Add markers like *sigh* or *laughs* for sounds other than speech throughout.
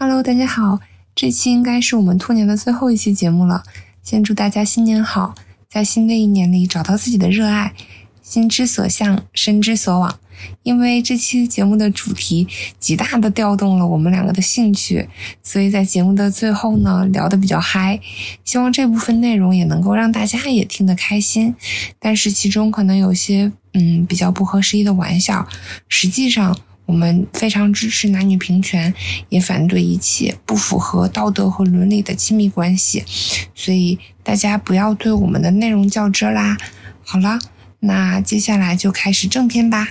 Hello，大家好，这期应该是我们兔年的最后一期节目了。先祝大家新年好，在新的一年里找到自己的热爱，心之所向，身之所往。因为这期节目的主题极大的调动了我们两个的兴趣，所以在节目的最后呢，聊得比较嗨。希望这部分内容也能够让大家也听得开心，但是其中可能有些嗯比较不合时宜的玩笑，实际上。我们非常支持男女平权，也反对一切不符合道德和伦理的亲密关系，所以大家不要对我们的内容较真啦。好了，那接下来就开始正片吧。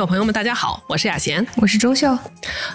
友朋友们，大家好，我是雅贤，我是周秀。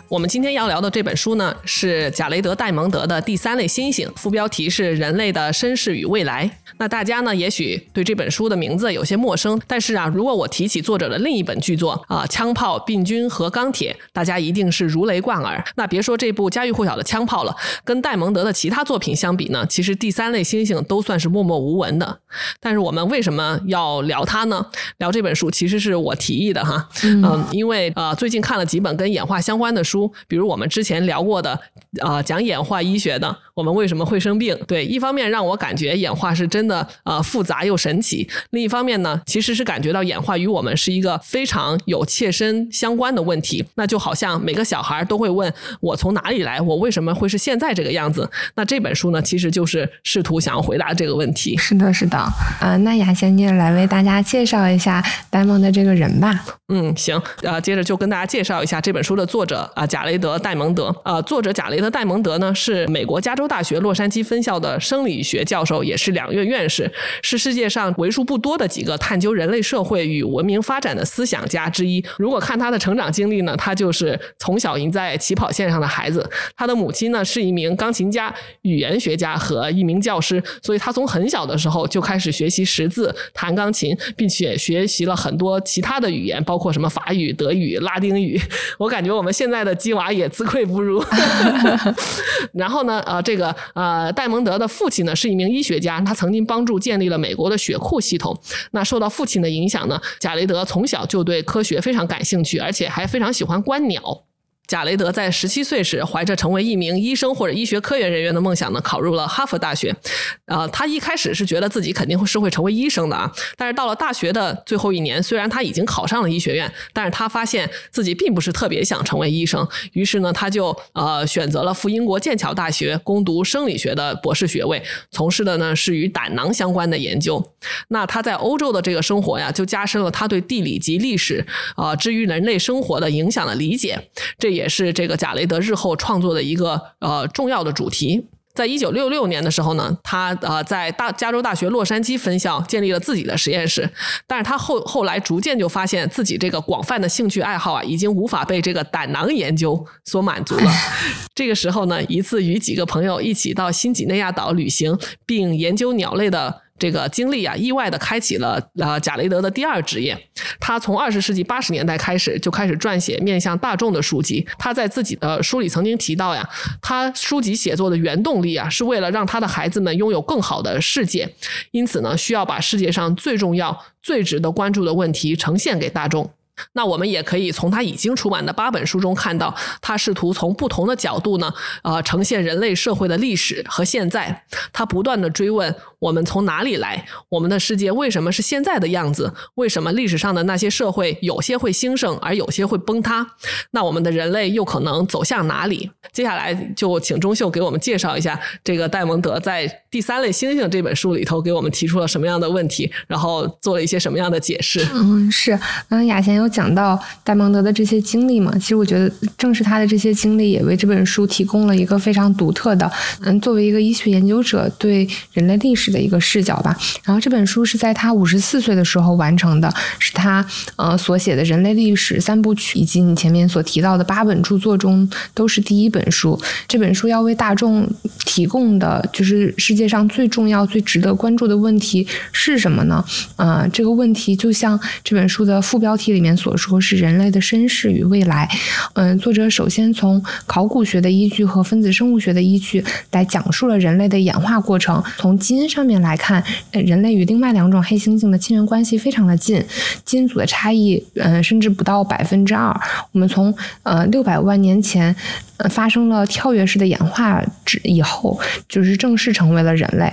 我们今天要聊的这本书呢，是贾雷德·戴蒙德的《第三类猩猩》，副标题是《人类的身世与未来》。那大家呢，也许对这本书的名字有些陌生，但是啊，如果我提起作者的另一本巨作啊，《枪炮、病菌和钢铁》，大家一定是如雷贯耳。那别说这部家喻户晓的《枪炮》了，跟戴蒙德的其他作品相比呢，其实《第三类星星》都算是默默无闻的。但是我们为什么要聊它呢？聊这本书其实是我提议的哈。嗯，因为呃，最近看了几本跟演化相关的书，比如我们之前聊过的啊，讲演化医学的，我们为什么会生病？对，一方面让我感觉演化是真的呃复杂又神奇，另一方面呢，其实是感觉到演化与我们是一个非常有切身相关的问题。那就好像每个小孩都会问我从哪里来，我为什么会是现在这个样子？那这本书呢，其实就是试图想要回答这个问题。是的，是的，呃，那雅贤你也来为大家介绍一下呆萌的这个人吧。嗯。行，呃，接着就跟大家介绍一下这本书的作者啊，贾雷德·戴蒙德。呃，作者贾雷德·戴蒙德呢，是美国加州大学洛杉矶分校的生理学教授，也是两院院士，是世界上为数不多的几个探究人类社会与文明发展的思想家之一。如果看他的成长经历呢，他就是从小赢在起跑线上的孩子。他的母亲呢是一名钢琴家、语言学家和一名教师，所以他从很小的时候就开始学习识字、弹钢琴，并且学习了很多其他的语言，包括什么。法语、德语、拉丁语，我感觉我们现在的鸡娃也自愧不如。*laughs* 然后呢，呃，这个呃，戴蒙德的父亲呢是一名医学家，他曾经帮助建立了美国的血库系统。那受到父亲的影响呢，贾雷德从小就对科学非常感兴趣，而且还非常喜欢观鸟。贾雷德在十七岁时，怀着成为一名医生或者医学科研人员的梦想呢，考入了哈佛大学。呃，他一开始是觉得自己肯定会是会成为医生的啊，但是到了大学的最后一年，虽然他已经考上了医学院，但是他发现自己并不是特别想成为医生。于是呢，他就呃选择了赴英国剑桥大学攻读生理学的博士学位，从事的呢是与胆囊相关的研究。那他在欧洲的这个生活呀，就加深了他对地理及历史啊，至于人类生活的影响的理解。这也是这个贾雷德日后创作的一个呃重要的主题。在一九六六年的时候呢，他呃在大加州大学洛杉矶分校建立了自己的实验室。但是他后后来逐渐就发现自己这个广泛的兴趣爱好啊，已经无法被这个胆囊研究所满足了。*laughs* 这个时候呢，一次与几个朋友一起到新几内亚岛旅行，并研究鸟类的。这个经历啊，意外的开启了呃贾雷德的第二职业。他从二十世纪八十年代开始就开始撰写面向大众的书籍。他在自己的书里曾经提到呀，他书籍写作的原动力啊，是为了让他的孩子们拥有更好的世界。因此呢，需要把世界上最重要、最值得关注的问题呈现给大众。那我们也可以从他已经出版的八本书中看到，他试图从不同的角度呢，呃，呈现人类社会的历史和现在。他不断的追问我们从哪里来，我们的世界为什么是现在的样子？为什么历史上的那些社会有些会兴盛，而有些会崩塌？那我们的人类又可能走向哪里？接下来就请钟秀给我们介绍一下这个戴蒙德在《第三类猩猩》这本书里头给我们提出了什么样的问题，然后做了一些什么样的解释。嗯，是，嗯，雅贤有。讲到戴蒙德的这些经历嘛，其实我觉得正是他的这些经历，也为这本书提供了一个非常独特的，嗯，作为一个医学研究者对人类历史的一个视角吧。然后这本书是在他五十四岁的时候完成的，是他呃所写的人类历史三部曲，以及你前面所提到的八本著作中都是第一本书。这本书要为大众提供的就是世界上最重要、最值得关注的问题是什么呢？呃，这个问题就像这本书的副标题里面所说，是人类的身世与未来。嗯，作者首先从考古学的依据和分子生物学的依据来讲述了人类的演化过程。从基因上面来看，人类与另外两种黑猩猩的亲缘关系非常的近，基因组的差异，嗯，甚至不到百分之二。我们从呃六百万年前。呃，发生了跳跃式的演化之以后，就是正式成为了人类。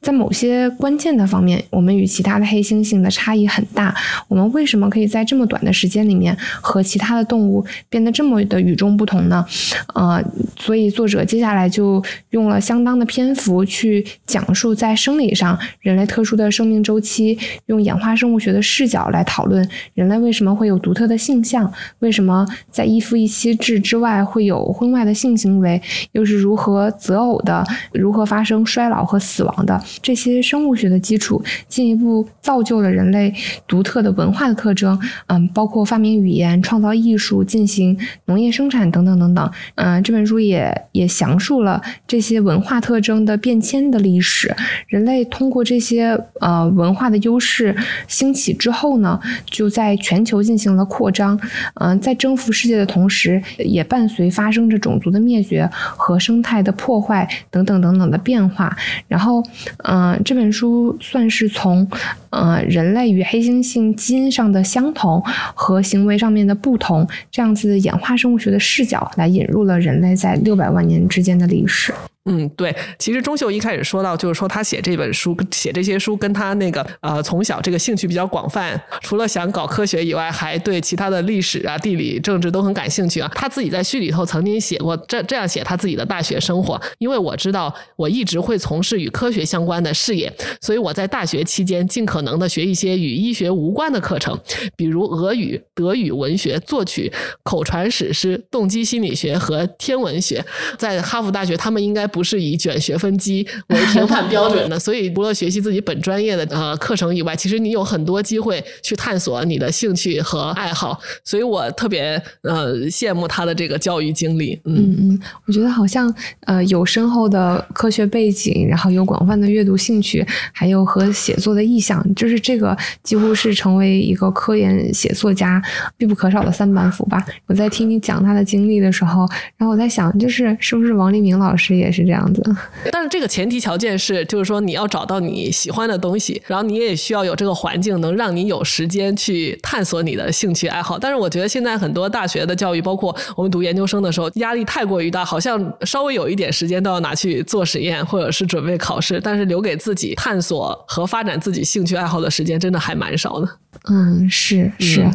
在某些关键的方面，我们与其他的黑猩猩的差异很大。我们为什么可以在这么短的时间里面和其他的动物变得这么的与众不同呢？呃，所以作者接下来就用了相当的篇幅去讲述在生理上人类特殊的生命周期，用演化生物学的视角来讨论人类为什么会有独特的性向，为什么在一夫一妻制之外会有。婚外的性行为又是如何择偶的？如何发生衰老和死亡的？这些生物学的基础进一步造就了人类独特的文化的特征。嗯，包括发明语言、创造艺术、进行农业生产等等等等。嗯，这本书也也详述了这些文化特征的变迁的历史。人类通过这些呃文化的优势兴起之后呢，就在全球进行了扩张。嗯，在征服世界的同时，也伴随发生。着种族的灭绝和生态的破坏等等等等的变化，然后，嗯，这本书算是从，呃，人类与黑猩猩基因上的相同和行为上面的不同这样子演化生物学的视角来引入了人类在六百万年之间的历史。嗯，对，其实钟秀一开始说到，就是说他写这本书、写这些书，跟他那个呃从小这个兴趣比较广泛，除了想搞科学以外，还对其他的历史啊、地理、政治都很感兴趣啊。他自己在序里头曾经写过这这样写他自己的大学生活，因为我知道我一直会从事与科学相关的事业，所以我在大学期间尽可能的学一些与医学无关的课程，比如俄语、德语文学、作曲、口传史诗、动机心理学和天文学。在哈佛大学，他们应该不。不是以卷学分机为评判标准的，*laughs* 所以除了学习自己本专业的呃课程以外，其实你有很多机会去探索你的兴趣和爱好，所以我特别呃羡慕他的这个教育经历。嗯嗯，我觉得好像呃有深厚的科学背景，然后有广泛的阅读兴趣，还有和写作的意向，就是这个几乎是成为一个科研写作家必不可少的三板斧吧。我在听你讲他的经历的时候，然后我在想，就是是不是王立明老师也是。这样子，但是这个前提条件是，就是说你要找到你喜欢的东西，然后你也需要有这个环境，能让你有时间去探索你的兴趣爱好。但是我觉得现在很多大学的教育，包括我们读研究生的时候，压力太过于大，好像稍微有一点时间都要拿去做实验或者是准备考试，但是留给自己探索和发展自己兴趣爱好的时间，真的还蛮少的。*laughs* 嗯，是是，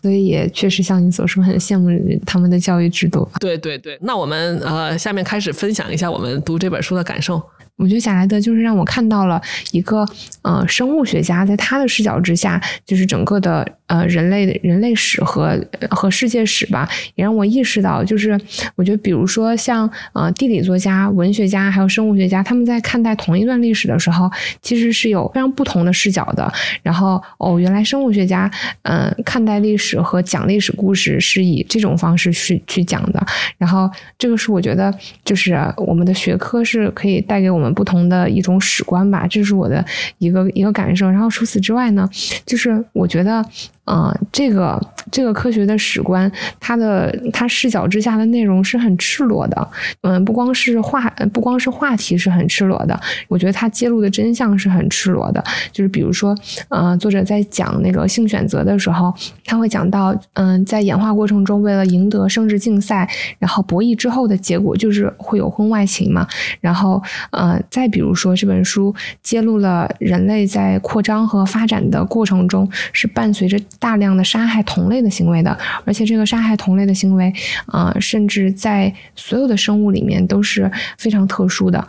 所以也确实像你所说，很羡慕他们的教育制度。对对对，那我们呃，下面开始分享一下我们读这本书的感受。我觉得贾莱德就是让我看到了一个呃生物学家在他的视角之下，就是整个的呃人类人类史和和世界史吧，也让我意识到，就是我觉得比如说像呃地理作家、文学家还有生物学家，他们在看待同一段历史的时候，其实是有非常不同的视角的。然后哦，原来生物学家嗯看待历史和讲历史故事是以这种方式去去讲的。然后这个是我觉得就是我们的学科是可以带给我。我们不同的一种史观吧，这是我的一个一个感受。然后除此之外呢，就是我觉得。啊，这个这个科学的史观，它的它视角之下的内容是很赤裸的。嗯，不光是话，不光是话题是很赤裸的，我觉得它揭露的真相是很赤裸的。就是比如说，呃，作者在讲那个性选择的时候，他会讲到，嗯，在演化过程中，为了赢得生殖竞赛，然后博弈之后的结果就是会有婚外情嘛。然后，呃，再比如说这本书揭露了人类在扩张和发展的过程中是伴随着。大量的杀害同类的行为的，而且这个杀害同类的行为，啊，甚至在所有的生物里面都是非常特殊的。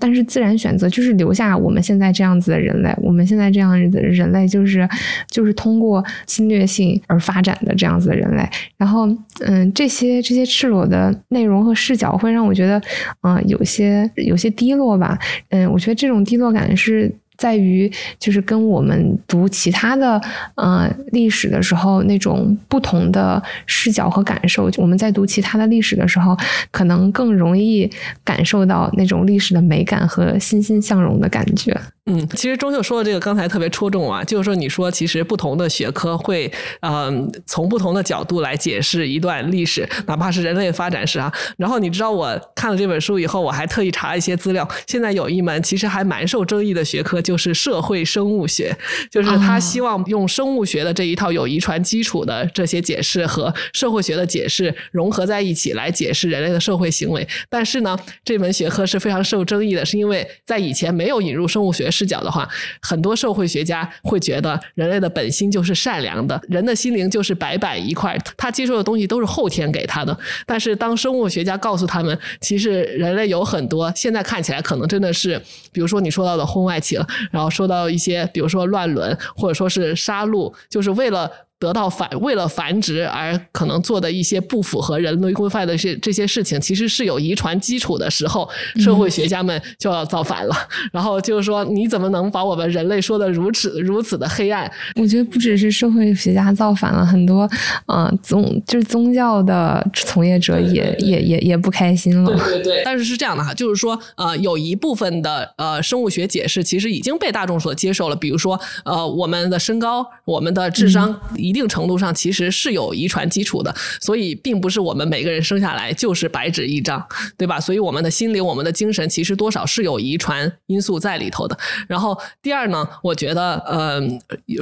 但是自然选择就是留下我们现在这样子的人类，我们现在这样的人类就是就是通过侵略性而发展的这样子的人类。然后，嗯，这些这些赤裸的内容和视角会让我觉得，嗯，有些有些低落吧。嗯，我觉得这种低落感是。在于就是跟我们读其他的呃历史的时候那种不同的视角和感受。我们在读其他的历史的时候，可能更容易感受到那种历史的美感和欣欣向荣的感觉。嗯，其实钟秀说的这个刚才特别戳中啊，就是说你说其实不同的学科会，嗯，从不同的角度来解释一段历史，哪怕是人类发展史啊。然后你知道我看了这本书以后，我还特意查了一些资料。现在有一门其实还蛮受争议的学科，就是社会生物学，就是他希望用生物学的这一套有遗传基础的这些解释和社会学的解释融合在一起来解释人类的社会行为。但是呢，这门学科是非常受争议的，是因为在以前没有引入生物学。视角的话，很多社会学家会觉得人类的本心就是善良的，人的心灵就是白板一块，他接受的东西都是后天给他的。但是当生物学家告诉他们，其实人类有很多现在看起来可能真的是，比如说你说到的婚外情，然后说到一些，比如说乱伦，或者说是杀戮，就是为了。得到繁为了繁殖而可能做的一些不符合人类规范的这这些事情，其实是有遗传基础的时候，社会学家们就要造反了。然后就是说，你怎么能把我们人类说的如此如此的黑暗？我觉得不只是社会学家造反了，很多呃宗就是宗教的从业者也也也也不开心了。对对对。但是是这样的哈，就是说呃有一部分的呃生物学解释其实已经被大众所接受了，比如说呃我们的身高，我们的智商。一定程度上其实是有遗传基础的，所以并不是我们每个人生下来就是白纸一张，对吧？所以我们的心灵、我们的精神其实多少是有遗传因素在里头的。然后第二呢，我觉得，呃，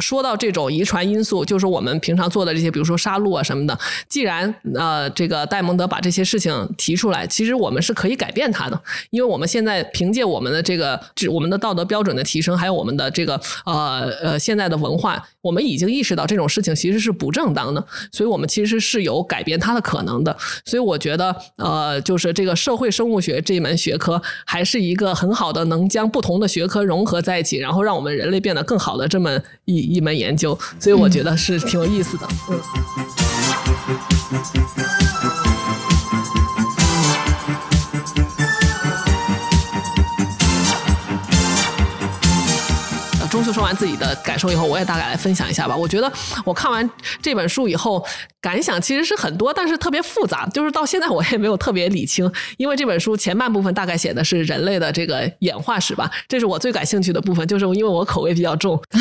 说到这种遗传因素，就是我们平常做的这些，比如说杀戮啊什么的。既然呃，这个戴蒙德把这些事情提出来，其实我们是可以改变它的，因为我们现在凭借我们的这个，这我们的道德标准的提升，还有我们的这个呃呃现在的文化，我们已经意识到这种事情。其实是不正当的，所以我们其实是有改变它的可能的。所以我觉得，呃，就是这个社会生物学这一门学科，还是一个很好的能将不同的学科融合在一起，然后让我们人类变得更好的这么一一门研究。所以我觉得是挺有意思的。嗯。秀说完自己的感受以后，我也大概来分享一下吧。我觉得我看完这本书以后。感想其实是很多，但是特别复杂，就是到现在我也没有特别理清。因为这本书前半部分大概写的是人类的这个演化史吧，这是我最感兴趣的部分，就是因为我口味比较重。*laughs*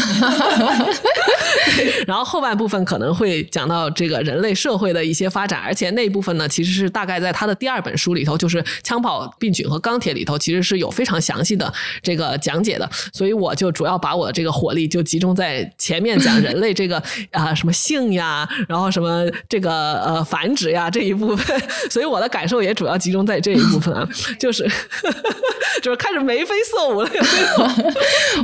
然后后半部分可能会讲到这个人类社会的一些发展，而且那一部分呢，其实是大概在他的第二本书里头，就是《枪炮、病菌和钢铁》里头，其实是有非常详细的这个讲解的。所以我就主要把我的这个火力就集中在前面讲人类这个啊什么性呀，然后什么。这个呃繁殖呀这一部分，所以我的感受也主要集中在这一部分啊，*laughs* 就是 *laughs* 就是开始眉飞色舞了。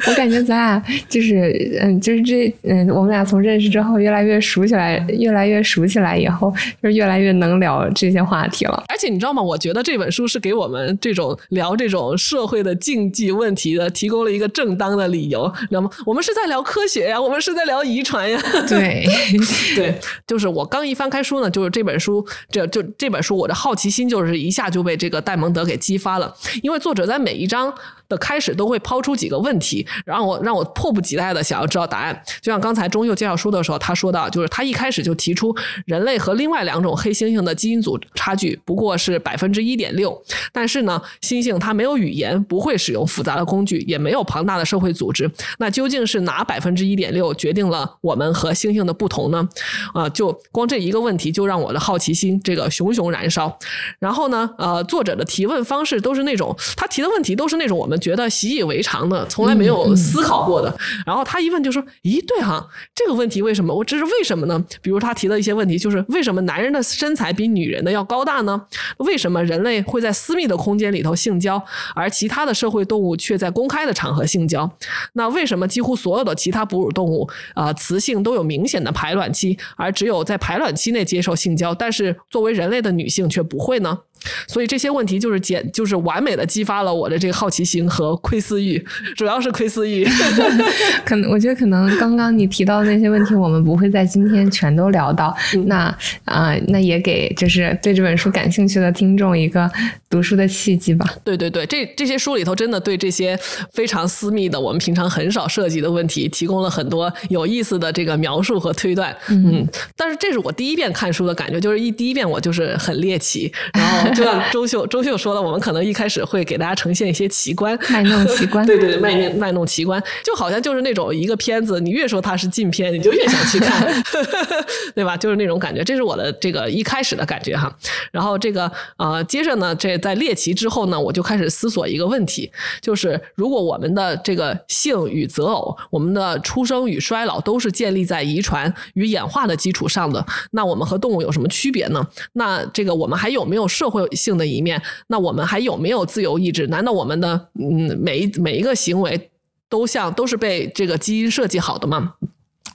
我感觉咱俩就是嗯，就是这嗯，我们俩从认识之后越来越熟起来，越来越熟起来以后，就是越来越能聊这些话题了。而且你知道吗？我觉得这本书是给我们这种聊这种社会的禁忌问题的提供了一个正当的理由，知道吗？我们是在聊科学呀，我们是在聊遗传呀。对 *laughs* 对，就是我刚。刚一翻开书呢，就是这本书，这就这本书，我的好奇心就是一下就被这个戴蒙德给激发了，因为作者在每一章。的开始都会抛出几个问题，然后我让我迫不及待的想要知道答案。就像刚才钟佑介绍书的时候，他说到，就是他一开始就提出人类和另外两种黑猩猩的基因组差距不过是百分之一点六，但是呢，猩猩它没有语言，不会使用复杂的工具，也没有庞大的社会组织。那究竟是哪百分之一点六决定了我们和猩猩的不同呢？啊，就光这一个问题就让我的好奇心这个熊熊燃烧。然后呢，呃，作者的提问方式都是那种他提的问题都是那种我们。觉得习以为常的，从来没有思考过的。然后他一问就说：“咦，对哈，这个问题为什么？我这是为什么呢？比如他提的一些问题，就是为什么男人的身材比女人的要高大呢？为什么人类会在私密的空间里头性交，而其他的社会动物却在公开的场合性交？那为什么几乎所有的其他哺乳动物啊，雌性都有明显的排卵期，而只有在排卵期内接受性交，但是作为人类的女性却不会呢？”所以这些问题就是简，就是完美的激发了我的这个好奇心和窥私欲，主要是窥私欲。*laughs* 可能我觉得可能刚刚你提到的那些问题，我们不会在今天全都聊到。那啊，那也给就是对这本书感兴趣的听众一个读书的契机吧。对对对，这这些书里头真的对这些非常私密的、我们平常很少涉及的问题，提供了很多有意思的这个描述和推断。嗯，但是这是我第一遍看书的感觉，就是一第一遍我就是很猎奇，然后就像周秀周秀说的，我们可能一开始会给大家呈现一些奇观，卖弄奇观，*laughs* 对对对，卖弄卖弄奇观，就好像就是那种一个片子，你越说它是禁片，你就越想去看，*laughs* 对吧？就是那种感觉，这是我的这个一开始的感觉哈。然后这个呃，接着呢，这在猎奇之后呢，我就开始思索一个问题，就是如果我们的这个性与择偶，我们的出生与衰老都是建立在遗传与演化的基础上的，那我们和动物有什么区别呢？那这个我们还有没有社会性的一面？那我们还有没有自由意志？难道我们的嗯每一每一个行为都像都是被这个基因设计好的吗？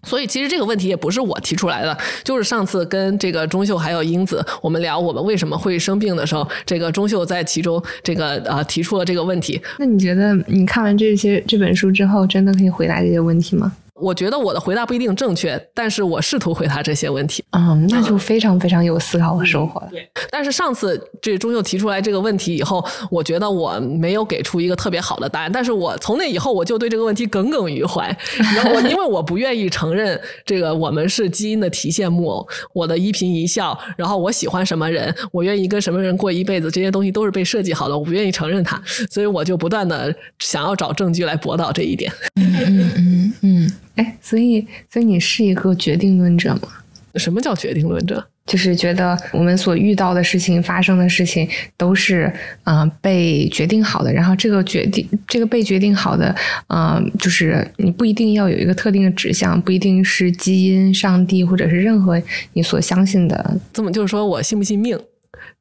所以其实这个问题也不是我提出来的，就是上次跟这个钟秀还有英子我们聊我们为什么会生病的时候，这个钟秀在其中这个呃提出了这个问题。那你觉得你看完这些这本书之后，真的可以回答这些问题吗？我觉得我的回答不一定正确，但是我试图回答这些问题。嗯，那就非常非常有思考和收获了。对，但是上次这钟秀提出来这个问题以后，我觉得我没有给出一个特别好的答案。但是我从那以后，我就对这个问题耿耿于怀。*laughs* 然后我因为我不愿意承认这个我们是基因的提线木偶，我的一颦一笑，然后我喜欢什么人，我愿意跟什么人过一辈子，这些东西都是被设计好的，我不愿意承认它，所以我就不断的想要找证据来驳倒这一点。嗯嗯嗯。哎，所以，所以你是一个决定论者吗？什么叫决定论者？就是觉得我们所遇到的事情、发生的事情都是嗯被决定好的，然后这个决定，这个被决定好的，嗯，就是你不一定要有一个特定的指向，不一定是基因、上帝，或者是任何你所相信的。这么就是说我信不信命？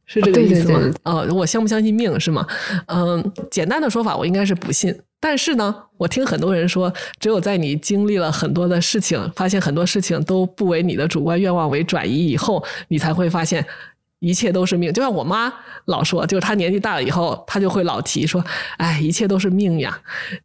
是这个意思吗？呃，我相不相信命是吗？嗯，简单的说法，我应该是不信。但是呢，我听很多人说，只有在你经历了很多的事情，发现很多事情都不为你的主观愿望为转移以后，你才会发现一切都是命。就像我妈老说，就是她年纪大了以后，她就会老提说：“哎，一切都是命呀。”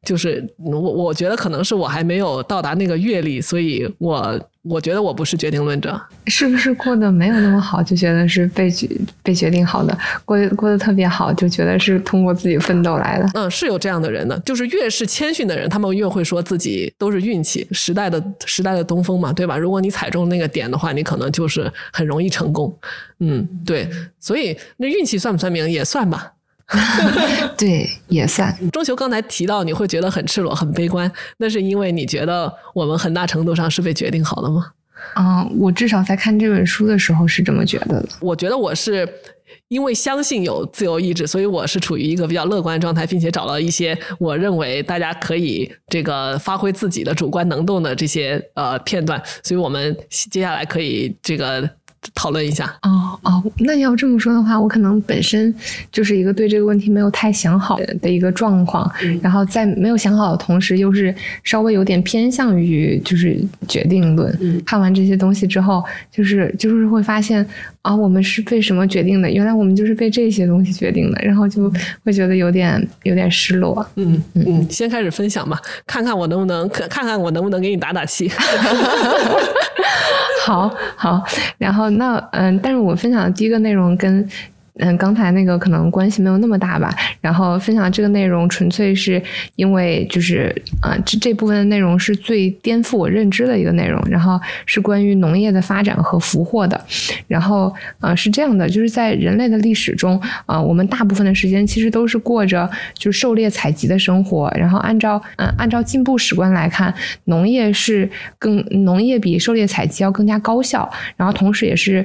就是我，我觉得可能是我还没有到达那个阅历，所以我。我觉得我不是决定论者，是不是过得没有那么好就觉得是被决被决定好的？过得过得特别好就觉得是通过自己奋斗来的？嗯，是有这样的人的，就是越是谦逊的人，他们越会说自己都是运气，时代的时代的东风嘛，对吧？如果你踩中那个点的话，你可能就是很容易成功。嗯，对，所以那运气算不算命？也算吧。*laughs* 对，也算。钟球刚才提到你会觉得很赤裸、很悲观，那是因为你觉得我们很大程度上是被决定好的吗？嗯，我至少在看这本书的时候是这么觉得的。我觉得我是因为相信有自由意志，所以我是处于一个比较乐观的状态，并且找到一些我认为大家可以这个发挥自己的主观能动的这些呃片段。所以我们接下来可以这个。讨论一下哦哦，那要这么说的话，我可能本身就是一个对这个问题没有太想好的一个状况，然后在没有想好的同时，又是稍微有点偏向于就是决定论。看完这些东西之后，就是就是会发现啊，我们是被什么决定的？原来我们就是被这些东西决定的，然后就会觉得有点有点失落。嗯嗯，先开始分享吧，看看我能不能看看我能不能给你打打气。*laughs* 好好，然后那嗯，但是我分享的第一个内容跟。嗯，刚才那个可能关系没有那么大吧。然后分享这个内容，纯粹是因为就是啊，这这部分的内容是最颠覆我认知的一个内容。然后是关于农业的发展和俘获的。然后呃，是这样的，就是在人类的历史中啊，我们大部分的时间其实都是过着就是狩猎采集的生活。然后按照嗯按照进步史观来看，农业是更农业比狩猎采集要更加高效。然后同时也是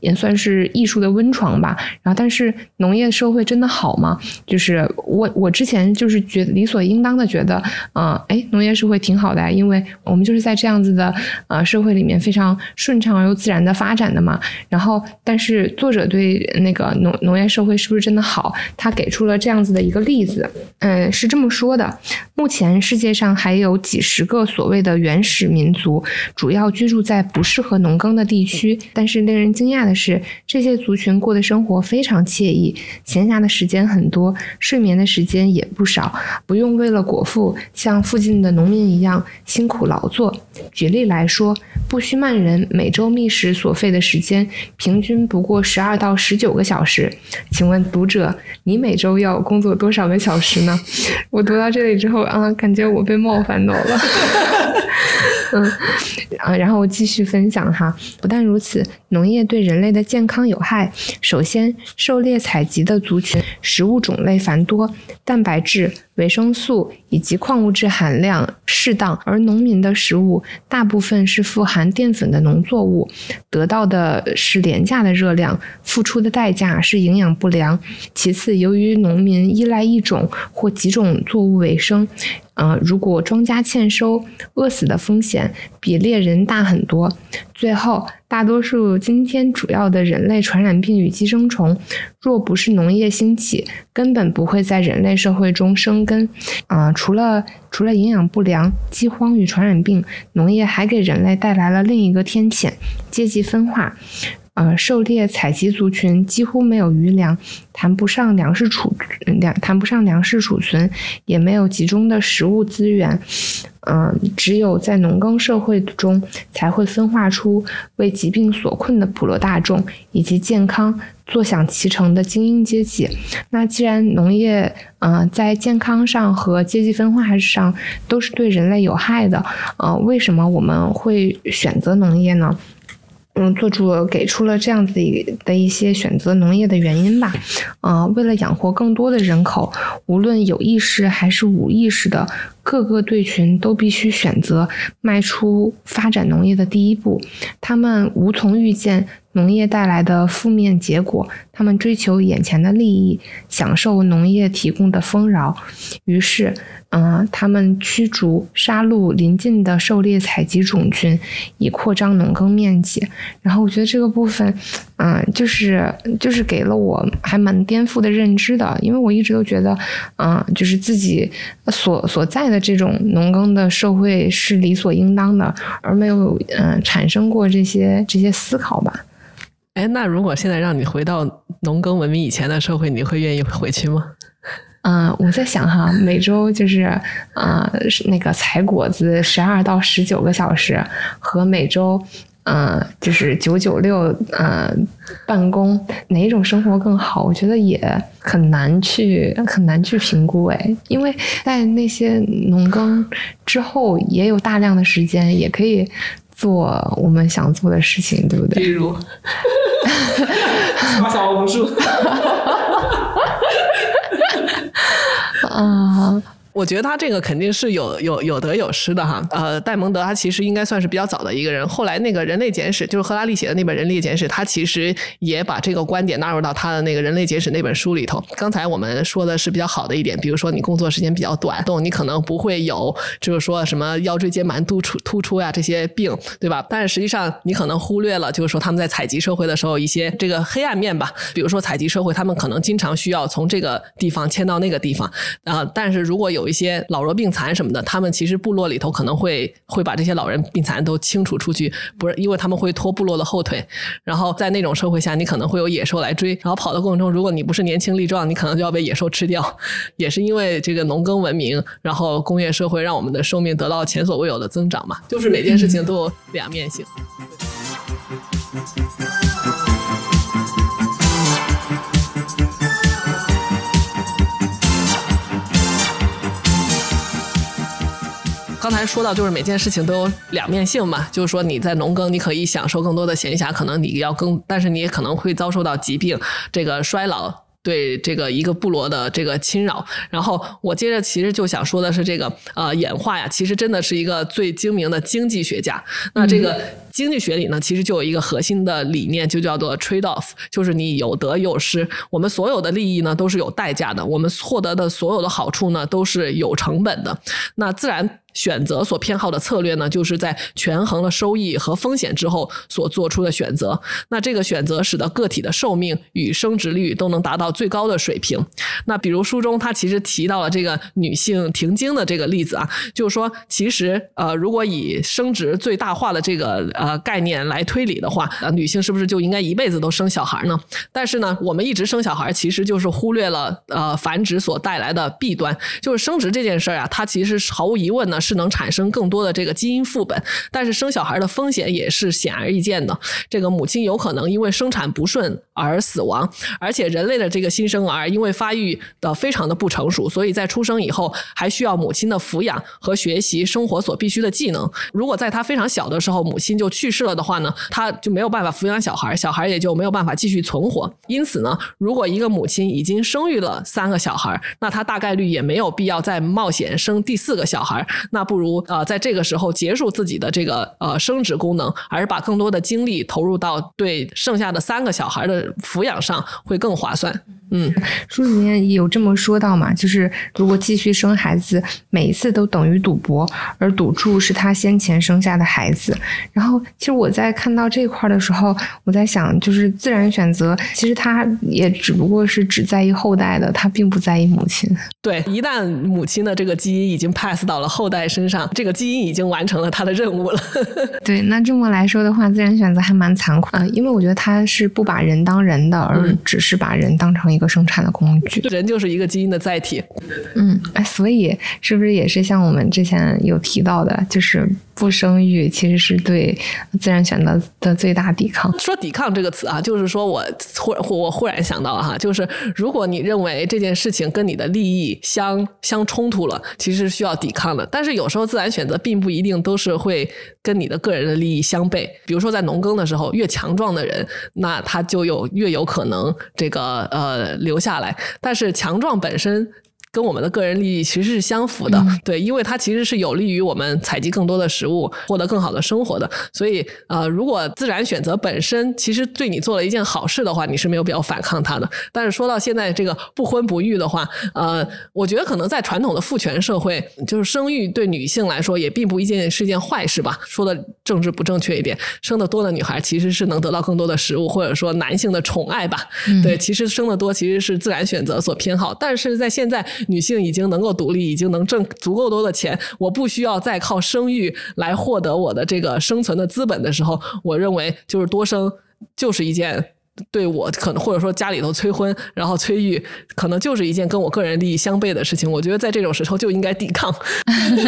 也算是艺术的温床吧。然后但是农业社会真的好吗？就是我我之前就是觉得理所应当的觉得，嗯，哎，农业社会挺好的，因为我们就是在这样子的呃社会里面非常顺畅而又自然的发展的嘛。然后，但是作者对那个农农业社会是不是真的好？他给出了这样子的一个例子，嗯，是这么说的：目前世界上还有几十个所谓的原始民族，主要居住在不适合农耕的地区。但是令人惊讶的的是，这些族群过的生活非常惬意，闲暇的时间很多，睡眠的时间也不少，不用为了果腹像附近的农民一样辛苦劳作。举例来说，布须曼人每周觅食所费的时间平均不过十二到十九个小时。请问读者，你每周要工作多少个小时呢？*laughs* 我读到这里之后啊，感觉我被冒犯到了。*laughs* 嗯啊，然后我继续分享哈。不但如此，农业对人类的健康有害。首先，狩猎采集的族群食物种类繁多，蛋白质、维生素以及矿物质含量适当，而农民的食物大部分是富含淀粉的农作物，得到的是廉价的热量，付出的代价是营养不良。其次，由于农民依赖一种或几种作物为生。呃，如果庄稼欠收，饿死的风险比猎人大很多。最后，大多数今天主要的人类传染病与寄生虫，若不是农业兴起，根本不会在人类社会中生根。啊，除了除了营养不良、饥荒与传染病，农业还给人类带来了另一个天谴——阶级分化。呃，狩猎采集族群几乎没有余粮，谈不上粮食储粮，谈不上粮食储存，也没有集中的食物资源。嗯，只有在农耕社会中，才会分化出为疾病所困的普罗大众，以及健康坐享其成的精英阶级。那既然农业，呃，在健康上和阶级分化上都是对人类有害的，呃，为什么我们会选择农业呢？嗯，作者给出了这样子的一些选择农业的原因吧。嗯，为了养活更多的人口，无论有意识还是无意识的，各个队群都必须选择迈出发展农业的第一步。他们无从预见农业带来的负面结果，他们追求眼前的利益，享受农业提供的丰饶。于是。嗯，他们驱逐、杀戮邻近的狩猎采集种群，以扩张农耕面积。然后我觉得这个部分，嗯，就是就是给了我还蛮颠覆的认知的，因为我一直都觉得，嗯，就是自己所所在的这种农耕的社会是理所应当的，而没有嗯产生过这些这些思考吧。哎，那如果现在让你回到农耕文明以前的社会，你会愿意回去吗？嗯，*laughs* 我在想哈，每周就是啊，那个采果子十二到十九个小时，和每周嗯，就是九九六嗯办公，哪种生活更好？我觉得也很难去很难去评估哎，因为在那些农耕之后，也有大量的时间，也可以做我们想做的事情，对不对？比如，*laughs* 花小红书。*laughs* *laughs* 啊。我觉得他这个肯定是有有有得有失的哈，呃，戴蒙德他其实应该算是比较早的一个人，后来那个人类简史就是赫拉利写的那本人类简史，他其实也把这个观点纳入到他的那个人类简史那本书里头。刚才我们说的是比较好的一点，比如说你工作时间比较短，动你可能不会有就是说什么腰椎间盘突出突出呀这些病，对吧？但是实际上你可能忽略了，就是说他们在采集社会的时候一些这个黑暗面吧，比如说采集社会他们可能经常需要从这个地方迁到那个地方啊，但是如果有有一些老弱病残什么的，他们其实部落里头可能会会把这些老人病残都清除出去，不是因为他们会拖部落的后腿。然后在那种社会下，你可能会有野兽来追，然后跑的过程中，如果你不是年轻力壮，你可能就要被野兽吃掉。也是因为这个农耕文明，然后工业社会让我们的寿命得到前所未有的增长嘛，就是每件事情都有两面性。刚才说到，就是每件事情都有两面性嘛，就是说你在农耕，你可以享受更多的闲暇，可能你要更，但是你也可能会遭受到疾病、这个衰老对这个一个部落的这个侵扰。然后我接着其实就想说的是，这个呃演化呀，其实真的是一个最精明的经济学家。那这个。经济学里呢，其实就有一个核心的理念，就叫做 trade off，就是你有得有失。我们所有的利益呢，都是有代价的；我们获得的所有的好处呢，都是有成本的。那自然选择所偏好的策略呢，就是在权衡了收益和风险之后所做出的选择。那这个选择使得个体的寿命与生殖率都能达到最高的水平。那比如书中他其实提到了这个女性停经的这个例子啊，就是说，其实呃，如果以生殖最大化的这个呃概念来推理的话，呃，女性是不是就应该一辈子都生小孩呢？但是呢，我们一直生小孩，其实就是忽略了呃繁殖所带来的弊端，就是生殖这件事儿啊，它其实毫无疑问呢是能产生更多的这个基因副本，但是生小孩的风险也是显而易见的，这个母亲有可能因为生产不顺而死亡，而且人类的这个新生儿因为发育的非常的不成熟，所以在出生以后还需要母亲的抚养和学习生活所必须的技能。如果在他非常小的时候母亲就去世了的话呢，他就没有办法抚养小孩，小孩也就没有办法继续存活。因此呢，如果一个母亲已经生育了三个小孩，那她大概率也没有必要再冒险生第四个小孩。那不如呃在这个时候结束自己的这个呃生殖功能，而把更多的精力投入到对剩下的三个小孩的抚养上，会更划算。嗯，书里面有这么说到嘛，就是如果继续生孩子，每一次都等于赌博，而赌注是他先前生下的孩子。然后，其实我在看到这块的时候，我在想，就是自然选择，其实他也只不过是只在意后代的，他并不在意母亲。对，一旦母亲的这个基因已经 pass 到了后代身上，这个基因已经完成了他的任务了。*laughs* 对，那这么来说的话，自然选择还蛮残酷的，因为我觉得他是不把人当人的，而只是把人当成一个生产的工具。人就是一个基因的载体。嗯，哎，所以是不是也是像我们之前有提到的，就是不生育其实是对自然选择的最大抵抗？说抵抗这个词啊，就是说我忽我忽然想到了哈，就是如果你认为这件事情跟你的利益相相冲突了，其实是需要抵抗的。但是有时候自然选择并不一定都是会跟你的个人的利益相悖。比如说在农耕的时候，越强壮的人，那他就有越有可能这个呃留下来。但是强壮本身。跟我们的个人利益其实是相符的，对，因为它其实是有利于我们采集更多的食物，获得更好的生活的。所以，呃，如果自然选择本身其实对你做了一件好事的话，你是没有必要反抗它的。但是说到现在这个不婚不育的话，呃，我觉得可能在传统的父权社会，就是生育对女性来说也并不一件是件坏事吧。说的政治不正确一点，生的多的女孩其实是能得到更多的食物，或者说男性的宠爱吧。对，其实生的多其实是自然选择所偏好，但是在现在。女性已经能够独立，已经能挣足够多的钱，我不需要再靠生育来获得我的这个生存的资本的时候，我认为就是多生就是一件。对我可能或者说家里头催婚，然后催育，可能就是一件跟我个人利益相悖的事情。我觉得在这种时候就应该抵抗。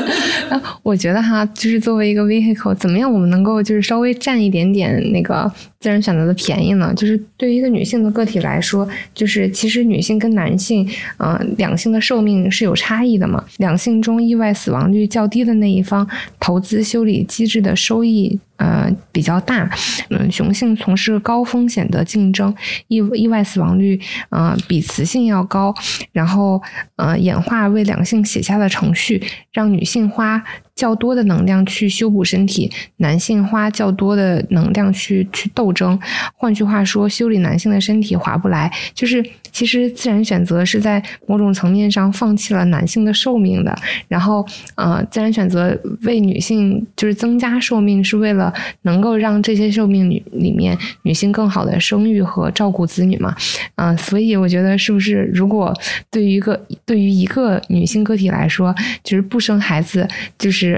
*laughs* 我觉得哈，就是作为一个 vehicle，怎么样我们能够就是稍微占一点点那个自然选择的便宜呢？就是对于一个女性的个体来说，就是其实女性跟男性，嗯，两性的寿命是有差异的嘛。两性中意外死亡率较低的那一方，投资修理机制的收益。呃，比较大，嗯，雄性从事高风险的竞争，意意外死亡率，呃，比雌性要高。然后，呃，演化为两性写下的程序，让女性花较多的能量去修补身体，男性花较多的能量去去斗争。换句话说，修理男性的身体划不来，就是。其实自然选择是在某种层面上放弃了男性的寿命的，然后呃，自然选择为女性就是增加寿命，是为了能够让这些寿命里里面女性更好的生育和照顾子女嘛，嗯，所以我觉得是不是如果对于一个对于一个女性个体来说，就是不生孩子就是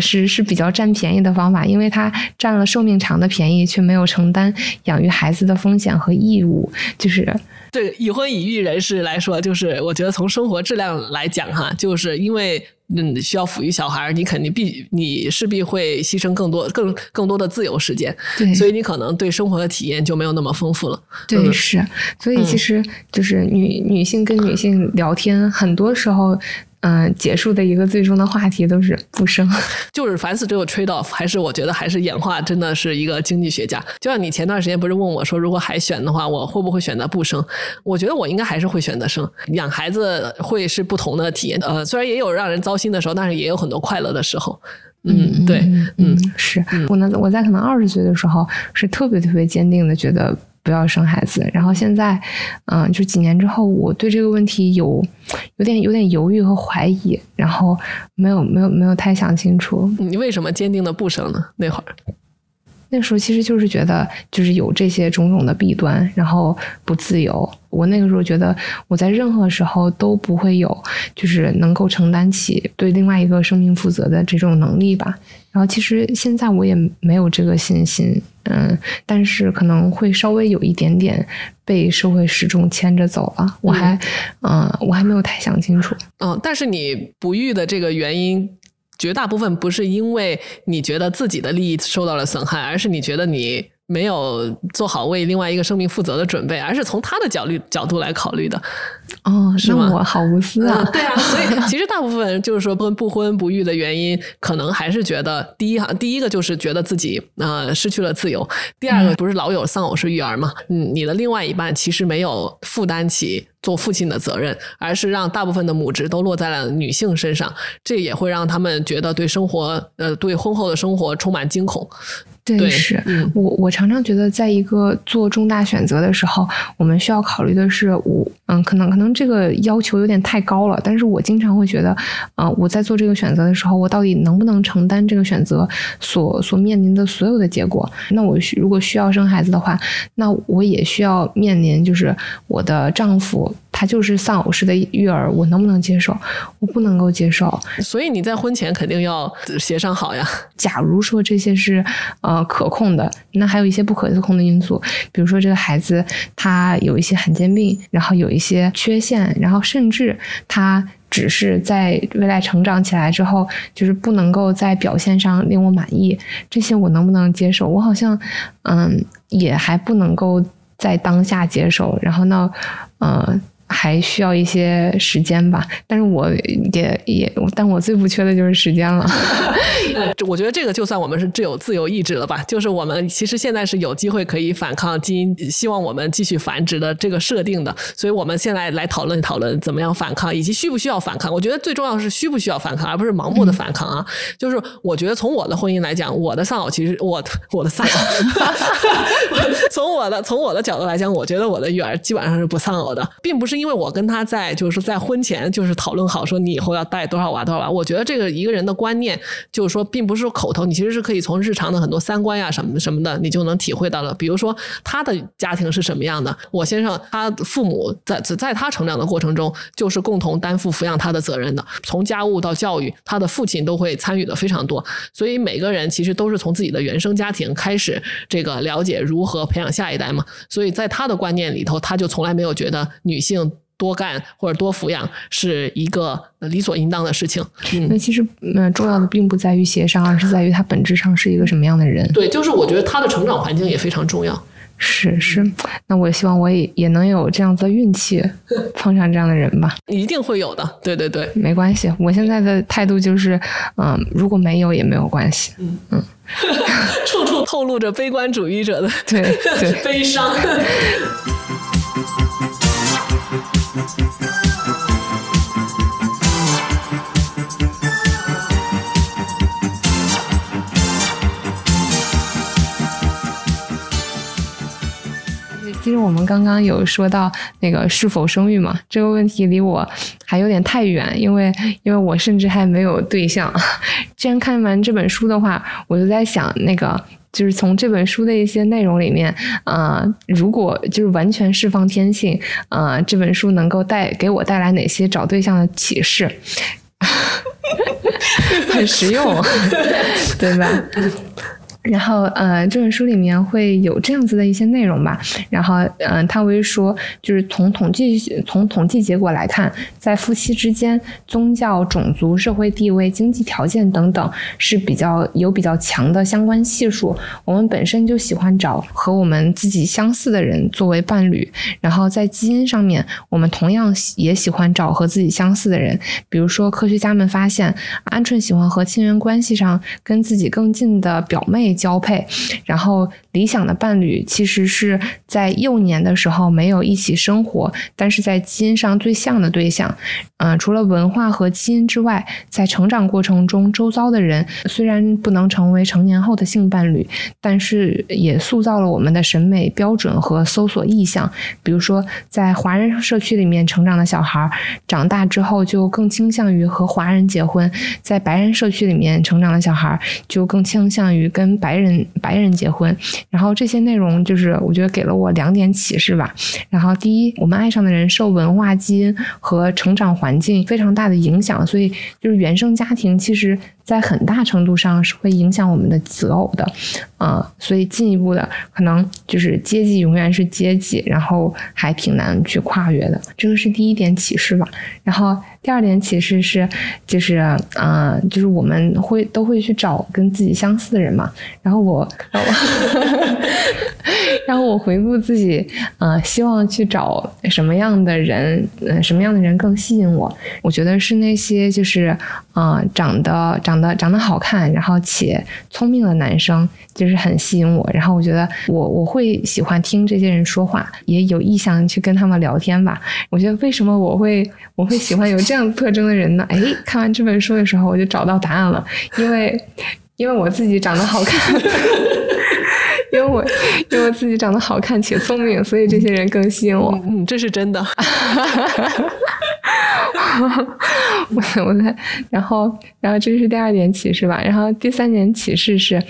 是是比较占便宜的方法，因为它占了寿命长的便宜，却没有承担养育孩子的风险和义务，就是。对已婚已育人士来说，就是我觉得从生活质量来讲，哈，就是因为嗯需要抚育小孩，你肯定必你势必会牺牲更多、更更多的自由时间，对，所以你可能对生活的体验就没有那么丰富了。对，是，所以其实就是女女性跟女性聊天，很多时候。嗯，结束的一个最终的话题都是不生，*laughs* 就是凡事只有 trade off，还是我觉得还是演化真的是一个经济学家。就像你前段时间不是问我说，如果还选的话，我会不会选择不生？我觉得我应该还是会选择生。养孩子会是不同的体验，呃，虽然也有让人糟心的时候，但是也有很多快乐的时候。嗯，对，嗯，是我呢，我在可能二十岁的时候是特别特别坚定的觉得。不要生孩子。然后现在，嗯，就几年之后，我对这个问题有有点有点犹豫和怀疑，然后没有没有没有太想清楚。你为什么坚定的不生呢？那会儿？那时候其实就是觉得，就是有这些种种的弊端，然后不自由。我那个时候觉得，我在任何时候都不会有，就是能够承担起对另外一个生命负责的这种能力吧。然后其实现在我也没有这个信心，嗯，但是可能会稍微有一点点被社会时钟牵着走了。我还，嗯，我还没有太想清楚。嗯，但是你不育的这个原因。绝大部分不是因为你觉得自己的利益受到了损害，而是你觉得你。没有做好为另外一个生命负责的准备，而是从他的角度角度来考虑的。哦，那我好无私啊！对啊，所以其实大部分人就是说不不婚不育的原因，可能还是觉得第一哈，第一个就是觉得自己呃失去了自由；第二个不是老有丧偶式育儿嘛，嗯，你的另外一半其实没有负担起做父亲的责任，而是让大部分的母职都落在了女性身上，这也会让他们觉得对生活呃对婚后的生活充满惊恐。对，是我我常常觉得，在一个做重大选择的时候，我们需要考虑的是，我嗯，可能可能这个要求有点太高了，但是我经常会觉得，啊，我在做这个选择的时候，我到底能不能承担这个选择所所面临的所有的结果？那我需如果需要生孩子的话，那我也需要面临，就是我的丈夫。他就是丧偶式的育儿，我能不能接受？我不能够接受。所以你在婚前肯定要协商好呀。假如说这些是呃可控的，那还有一些不可控的因素，比如说这个孩子他有一些罕见病，然后有一些缺陷，然后甚至他只是在未来成长起来之后，就是不能够在表现上令我满意，这些我能不能接受？我好像嗯也还不能够在当下接受。然后呢，呃。还需要一些时间吧，但是我也也，但我最不缺的就是时间了。*laughs* 我觉得这个就算我们是具有自由意志了吧，就是我们其实现在是有机会可以反抗基因希望我们继续繁殖的这个设定的，所以我们现在来讨论讨论怎么样反抗，以及需不需要反抗。我觉得最重要的是需不需要反抗，而不是盲目的反抗啊。就是我觉得从我的婚姻来讲，我的丧偶其实我我的丧偶，*laughs* *laughs* 从我的从我的角度来讲，我觉得我的育儿基本上是不丧偶的，并不是。因为我跟他在就是在婚前就是讨论好说你以后要带多少娃多少娃，我觉得这个一个人的观念就是说并不是说口头，你其实是可以从日常的很多三观呀什么什么的，你就能体会到了。比如说他的家庭是什么样的，我先生他父母在在他成长的过程中就是共同担负抚养他的责任的，从家务到教育，他的父亲都会参与的非常多。所以每个人其实都是从自己的原生家庭开始这个了解如何培养下一代嘛。所以在他的观念里头，他就从来没有觉得女性。多干或者多抚养是一个理所应当的事情。嗯那其实，嗯，重要的并不在于协商，而是在于他本质上是一个什么样的人。对，就是我觉得他的成长环境也非常重要。是是，那我希望我也也能有这样子的运气，碰上这样的人吧。*laughs* 一定会有的。对对对，没关系。我现在的态度就是，嗯，如果没有也没有关系。嗯嗯，*laughs* 处处透露着悲观主义者的对对悲伤。其实我们刚刚有说到那个是否生育嘛，这个问题离我还有点太远，因为因为我甚至还没有对象。既然看完这本书的话，我就在想，那个就是从这本书的一些内容里面，呃，如果就是完全释放天性，呃，这本书能够带给我带来哪些找对象的启示？很实用，对吧？然后，呃，这本书里面会有这样子的一些内容吧。然后，嗯，他会说，就是从统计从统计结果来看，在夫妻之间，宗教、种族、社会地位、经济条件等等是比较有比较强的相关系数。我们本身就喜欢找和我们自己相似的人作为伴侣。然后，在基因上面，我们同样也喜欢找和自己相似的人。比如说，科学家们发现，鹌鹑喜欢和亲缘关系上跟自己更近的表妹。交配，然后理想的伴侣其实是在幼年的时候没有一起生活，但是在基因上最像的对象。嗯，除了文化和基因之外，在成长过程中，周遭的人虽然不能成为成年后的性伴侣，但是也塑造了我们的审美标准和搜索意向。比如说，在华人社区里面成长的小孩，长大之后就更倾向于和华人结婚；在白人社区里面成长的小孩，就更倾向于跟白人白人结婚。然后这些内容就是，我觉得给了我两点启示吧。然后第一，我们爱上的人受文化基因和成长环。环境非常大的影响，所以就是原生家庭，其实在很大程度上是会影响我们的择偶的，啊，所以进一步的可能就是阶级永远是阶级，然后还挺难去跨越的，这个是第一点启示吧。然后第二点启示是，就是啊，就是我们会都会去找跟自己相似的人嘛。然后我，然后我然后我回顾自己，呃，希望去找什么样的人，呃，什么样的人更吸引。我我觉得是那些就是，呃，长得长得长得好看，然后且聪明的男生，就是很吸引我。然后我觉得我我会喜欢听这些人说话，也有意向去跟他们聊天吧。我觉得为什么我会我会喜欢有这样特征的人呢？哎，看完这本书的时候，我就找到答案了，因为因为我自己长得好看。*laughs* 因为我因为我自己长得好看且聪明，所以这些人更吸引我。嗯，这是真的。*laughs* *laughs* 我我在，然后然后这是第二点启示吧。然后第三点启示是，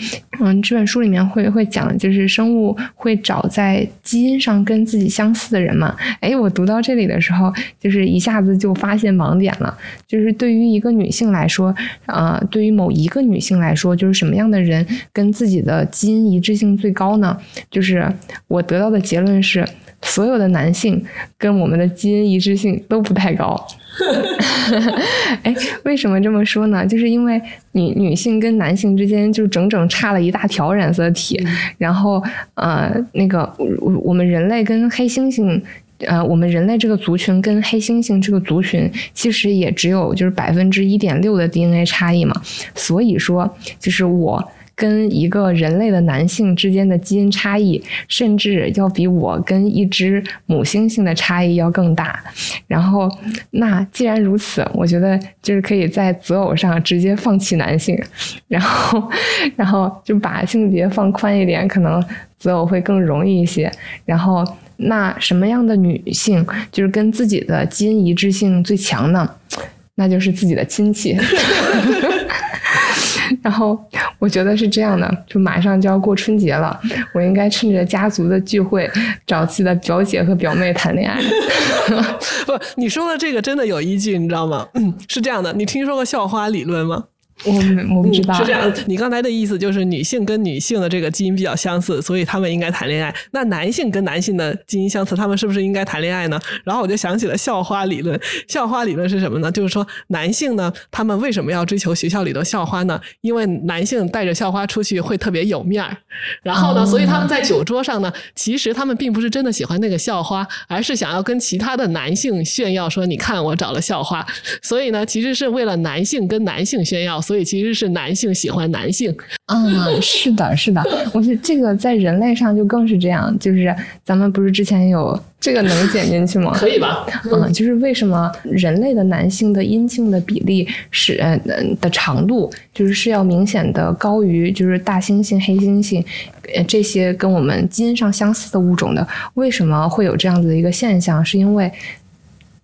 嗯，这本书里面会会讲，就是生物会找在基因上跟自己相似的人嘛。哎，我读到这里的时候，就是一下子就发现盲点了。就是对于一个女性来说，啊，对于某一个女性来说，就是什么样的人跟自己的基因一致性最高呢？就是我得到的结论是，所有的男性跟我们的基因一致性都不太高。*laughs* 哎，为什么这么说呢？就是因为女女性跟男性之间就整整差了一大条染色体，然后呃，那个我们人类跟黑猩猩，呃，我们人类这个族群跟黑猩猩这个族群其实也只有就是百分之一点六的 DNA 差异嘛，所以说就是我。跟一个人类的男性之间的基因差异，甚至要比我跟一只母猩猩的差异要更大。然后，那既然如此，我觉得就是可以在择偶上直接放弃男性，然后，然后就把性别放宽一点，可能择偶会更容易一些。然后，那什么样的女性就是跟自己的基因一致性最强呢？那就是自己的亲戚。然后我觉得是这样的，就马上就要过春节了，我应该趁着家族的聚会找自己的表姐和表妹谈恋爱。*laughs* 不，你说的这个真的有依据，你知道吗？嗯，是这样的，你听说过校花理论吗？我我不知道是这样。*laughs* 你刚才的意思就是女性跟女性的这个基因比较相似，所以他们应该谈恋爱。那男性跟男性的基因相似，他们是不是应该谈恋爱呢？然后我就想起了校花理论。校花理论是什么呢？就是说男性呢，他们为什么要追求学校里的校花呢？因为男性带着校花出去会特别有面儿。然后呢，所以他们在酒桌上呢，其实他们并不是真的喜欢那个校花，而是想要跟其他的男性炫耀说：“你看，我找了校花。”所以呢，其实是为了男性跟男性炫耀。所以其实是男性喜欢男性，嗯，*laughs* 是的，是的，我觉得这个在人类上就更是这样，就是咱们不是之前有这个能剪进去吗？可以吧？嗯，就是为什么人类的男性的阴茎的比例是呃的长度，就是是要明显的高于就是大猩猩、黑猩猩，呃这些跟我们基因上相似的物种的，为什么会有这样子的一个现象？是因为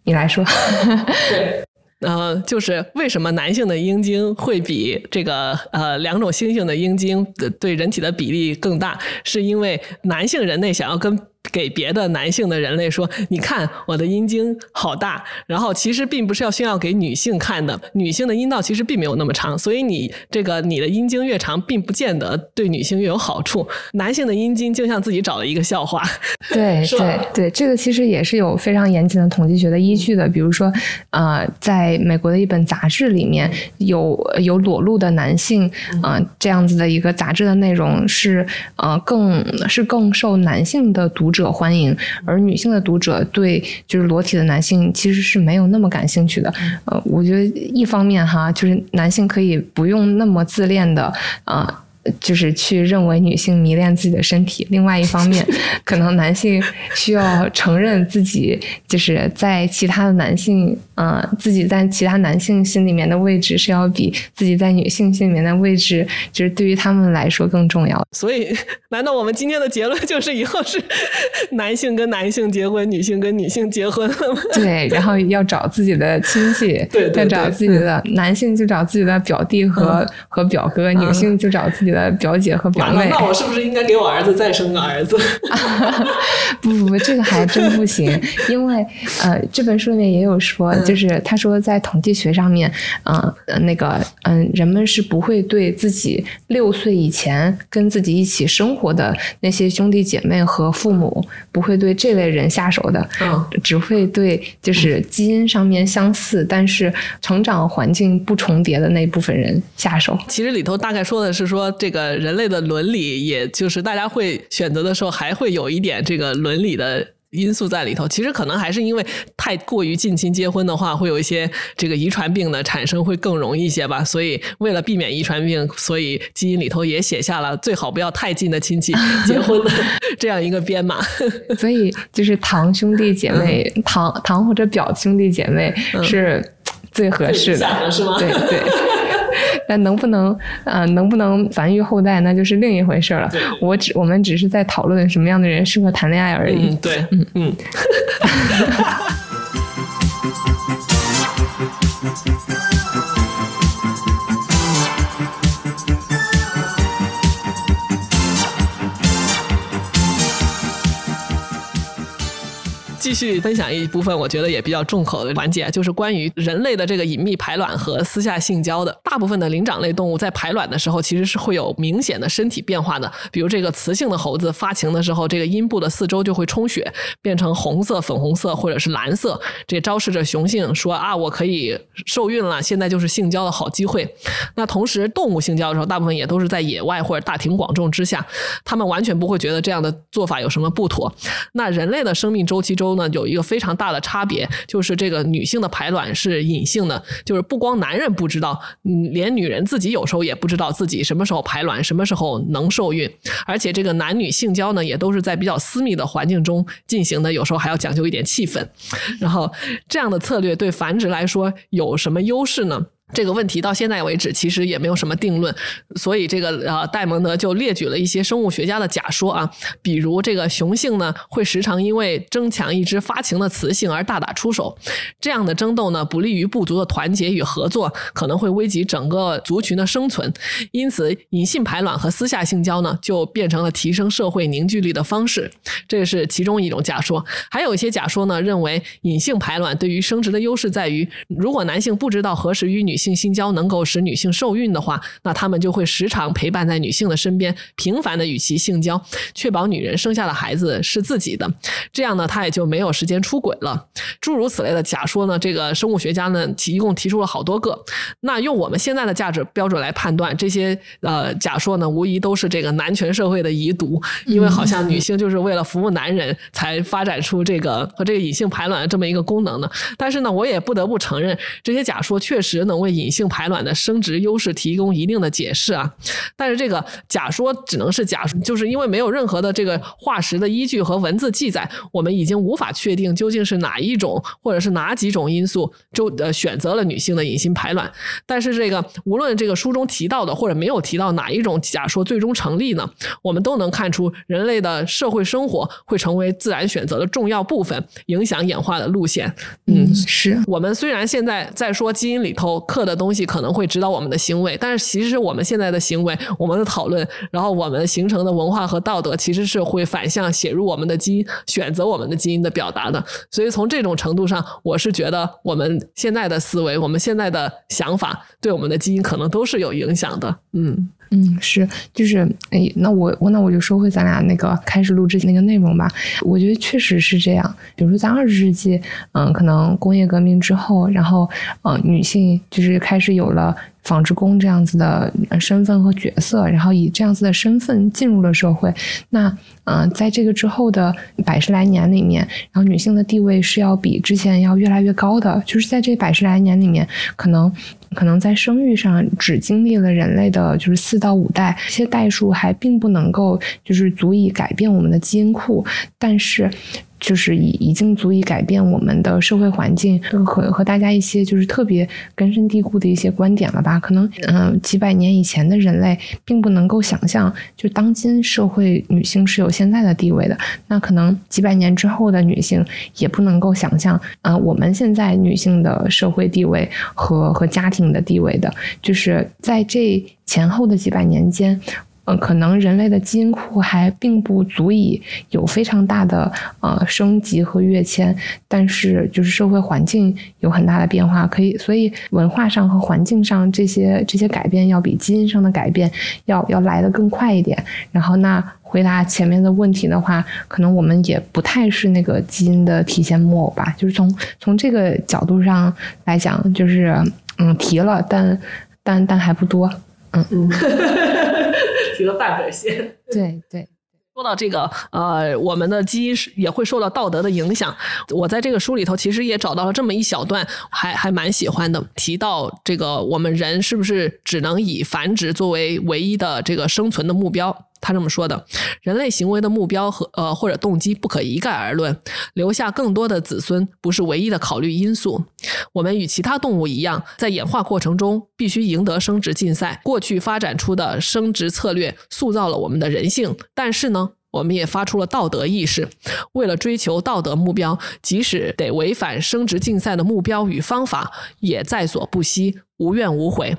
你来说。*laughs* 呃，就是为什么男性的阴茎会比这个呃两种猩猩的阴茎对人体的比例更大？是因为男性人类想要跟。给别的男性的人类说：“你看我的阴茎好大。”然后其实并不是要炫耀给女性看的，女性的阴道其实并没有那么长，所以你这个你的阴茎越长，并不见得对女性越有好处。男性的阴茎就像自己找了一个笑话。对对对，这个其实也是有非常严谨的统计学的依据的。比如说，呃，在美国的一本杂志里面有有裸露的男性，啊，这样子的一个杂志的内容是呃更是更受男性的读。者欢迎，而女性的读者对就是裸体的男性其实是没有那么感兴趣的。呃，我觉得一方面哈，就是男性可以不用那么自恋的啊。就是去认为女性迷恋自己的身体，另外一方面，*laughs* 可能男性需要承认自己就是在其他的男性，呃，自己在其他男性心里面的位置是要比自己在女性心里面的位置，就是对于他们来说更重要。所以，难道我们今天的结论就是以后是男性跟男性结婚，女性跟女性结婚了吗？*laughs* 对，然后要找自己的亲戚，*laughs* 对，要找自己的男性就找自己的表弟和和表哥，女性就找自己。的表姐和表妹，那我是不是应该给我儿子再生个儿子？*laughs* *laughs* 不不不，这个还真不行，因为呃，这本书里面也有说，就是他说在统计学上面，嗯，那个嗯，人们是不会对自己六岁以前跟自己一起生活的那些兄弟姐妹和父母，不会对这类人下手的，嗯，只会对就是基因上面相似，但是成长环境不重叠的那部分人下手。其实里头大概说的是说。这个人类的伦理，也就是大家会选择的时候，还会有一点这个伦理的因素在里头。其实可能还是因为太过于近亲结婚的话，会有一些这个遗传病的产生会更容易一些吧。所以为了避免遗传病，所以基因里头也写下了最好不要太近的亲戚 *laughs* 结婚的这样一个编码。所以就是堂兄弟姐妹、堂堂或者表兄弟姐妹是最合适的，是吗？对对。*laughs* 那能不能，呃，能不能繁育后代，那就是另一回事了。我只，我们只是在讨论什么样的人适合谈恋爱而已。嗯对，嗯嗯。*laughs* 继续分享一部分，我觉得也比较重口的环节，就是关于人类的这个隐秘排卵和私下性交的。大部分的灵长类动物在排卵的时候，其实是会有明显的身体变化的。比如这个雌性的猴子发情的时候，这个阴部的四周就会充血，变成红色、粉红色或者是蓝色，这昭示着雄性说啊，我可以受孕了，现在就是性交的好机会。那同时，动物性交的时候，大部分也都是在野外或者大庭广众之下，他们完全不会觉得这样的做法有什么不妥。那人类的生命周期中呢，有一个非常大的差别，就是这个女性的排卵是隐性的，就是不光男人不知道，嗯，连女人自己有时候也不知道自己什么时候排卵，什么时候能受孕，而且这个男女性交呢，也都是在比较私密的环境中进行的，有时候还要讲究一点气氛。然后这样的策略对繁殖来说有什么优势呢？这个问题到现在为止其实也没有什么定论，所以这个呃戴蒙德就列举了一些生物学家的假说啊，比如这个雄性呢会时常因为争抢一只发情的雌性而大打出手，这样的争斗呢不利于部族的团结与合作，可能会危及整个族群的生存，因此隐性排卵和私下性交呢就变成了提升社会凝聚力的方式，这是其中一种假说。还有一些假说呢认为隐性排卵对于生殖的优势在于，如果男性不知道何时与女性性交能够使女性受孕的话，那他们就会时常陪伴在女性的身边，频繁的与其性交，确保女人生下的孩子是自己的。这样呢，他也就没有时间出轨了。诸如此类的假说呢，这个生物学家呢，提一共提出了好多个。那用我们现在的价值标准来判断，这些呃假说呢，无疑都是这个男权社会的遗毒，因为好像女性就是为了服务男人才发展出这个和这个隐性排卵的这么一个功能的。但是呢，我也不得不承认，这些假说确实能为隐性排卵的生殖优势提供一定的解释啊，但是这个假说只能是假说，就是因为没有任何的这个化石的依据和文字记载，我们已经无法确定究竟是哪一种或者是哪几种因素就呃选择了女性的隐性排卵。但是这个无论这个书中提到的或者没有提到哪一种假说最终成立呢，我们都能看出人类的社会生活会成为自然选择的重要部分，影响演化的路线。嗯，是我们虽然现在在说基因里头刻。的东西可能会指导我们的行为，但是其实我们现在的行为、我们的讨论，然后我们形成的文化和道德，其实是会反向写入我们的基因，选择我们的基因的表达的。所以从这种程度上，我是觉得我们现在的思维、我们现在的想法，对我们的基因可能都是有影响的。嗯。嗯，是，就是，哎，那我我那我就说回咱俩那个开始录制那个内容吧。我觉得确实是这样。比如说，在二十世纪，嗯，可能工业革命之后，然后，嗯，女性就是开始有了。纺织工这样子的身份和角色，然后以这样子的身份进入了社会。那嗯，在这个之后的百十来年里面，然后女性的地位是要比之前要越来越高的。就是在这百十来年里面，可能可能在生育上只经历了人类的就是四到五代，这些代数还并不能够就是足以改变我们的基因库，但是。就是已已经足以改变我们的社会环境和和大家一些就是特别根深蒂固的一些观点了吧？可能嗯，几百年以前的人类并不能够想象，就当今社会女性是有现在的地位的。那可能几百年之后的女性也不能够想象，啊，我们现在女性的社会地位和和家庭的地位的，就是在这前后的几百年间。嗯，可能人类的基因库还并不足以有非常大的呃升级和跃迁，但是就是社会环境有很大的变化，可以，所以文化上和环境上这些这些改变要比基因上的改变要要来得更快一点。然后，那回答前面的问题的话，可能我们也不太是那个基因的体现木偶吧，就是从从这个角度上来讲，就是嗯提了，但但但还不多，嗯嗯。*laughs* 提了半根线。对对，说到这个，呃，我们的基因是也会受到道德的影响。我在这个书里头其实也找到了这么一小段，还还蛮喜欢的。提到这个，我们人是不是只能以繁殖作为唯一的这个生存的目标？他这么说的：人类行为的目标和呃或者动机不可一概而论，留下更多的子孙不是唯一的考虑因素。我们与其他动物一样，在演化过程中必须赢得生殖竞赛。过去发展出的生殖策略塑造了我们的人性，但是呢，我们也发出了道德意识。为了追求道德目标，即使得违反生殖竞赛的目标与方法，也在所不惜，无怨无悔。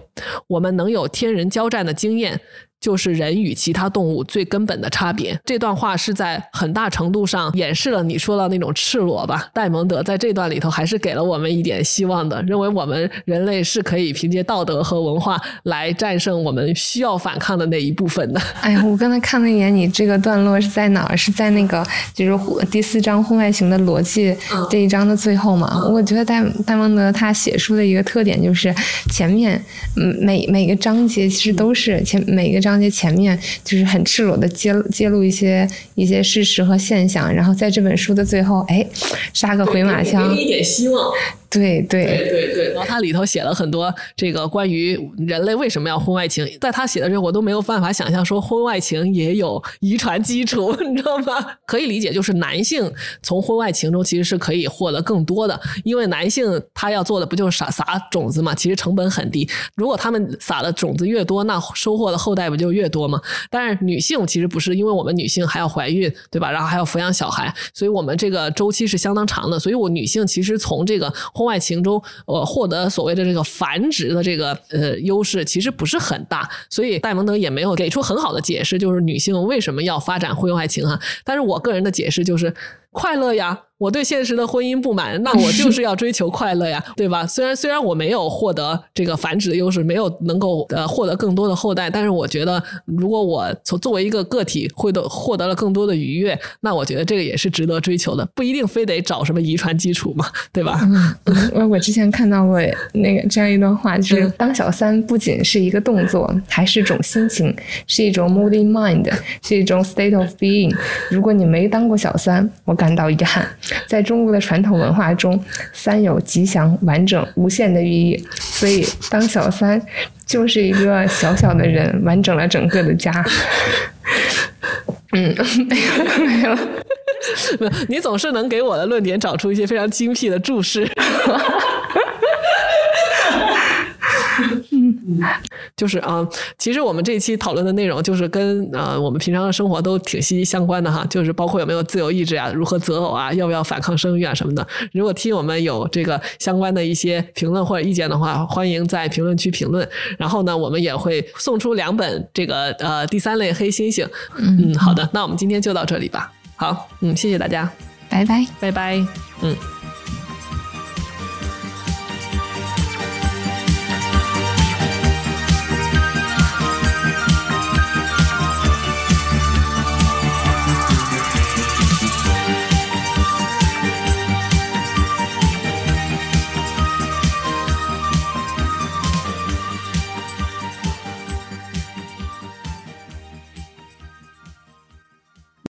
我们能有天人交战的经验。就是人与其他动物最根本的差别。这段话是在很大程度上掩饰了你说的那种赤裸吧？戴蒙德在这段里头还是给了我们一点希望的，认为我们人类是可以凭借道德和文化来战胜我们需要反抗的那一部分的。哎呀，我刚才看了一眼，你这个段落是在哪儿？是在那个就是第四章婚外情的逻辑这一章的最后嘛？我觉得戴戴蒙德他写书的一个特点就是前面嗯每每个章节其实都是前每个章。章节前面就是很赤裸的揭揭露一些一些事实和现象，然后在这本书的最后，哎，杀个回马枪，一点希望。对对对对，然后他里头写了很多这个关于人类为什么要婚外情，在他写的时候，我都没有办法想象说婚外情也有遗传基础，*laughs* 你知道吗？可以理解，就是男性从婚外情中其实是可以获得更多的，因为男性他要做的不就是撒撒种子嘛，其实成本很低。如果他们撒的种子越多，那收获的后代不就越多吗？但是女性其实不是，因为我们女性还要怀孕，对吧？然后还要抚养小孩，所以我们这个周期是相当长的。所以我女性其实从这个婚外情中，呃，获得所谓的这个繁殖的这个呃优势，其实不是很大，所以戴蒙德也没有给出很好的解释，就是女性为什么要发展婚外情啊？但是我个人的解释就是快乐呀。我对现实的婚姻不满，那我就是要追求快乐呀，*laughs* 对吧？虽然虽然我没有获得这个繁殖的优势，没有能够呃获得更多的后代，但是我觉得，如果我从作为一个个体获得获得了更多的愉悦，那我觉得这个也是值得追求的，不一定非得找什么遗传基础嘛，对吧？嗯，我我之前看到过那个这样一段话，就是当小三不仅是一个动作，还是种心情，是一种 moody mind，是一种 state of being。如果你没当过小三，我感到遗憾。在中国的传统文化中，三有吉祥、完整、无限的寓意，所以当小三就是一个小小的人，完整了整个的家。*laughs* 嗯，没有没有，*laughs* 你总是能给我的论点找出一些非常精辟的注释。*laughs* 嗯，*laughs* 就是啊，其实我们这一期讨论的内容就是跟呃我们平常的生活都挺息息相关的哈，就是包括有没有自由意志啊，如何择偶啊，要不要反抗生育啊什么的。如果听我们有这个相关的一些评论或者意见的话，欢迎在评论区评论。然后呢，我们也会送出两本这个呃第三类黑猩猩。嗯，好的，那我们今天就到这里吧。好，嗯，谢谢大家，拜拜，拜拜，嗯。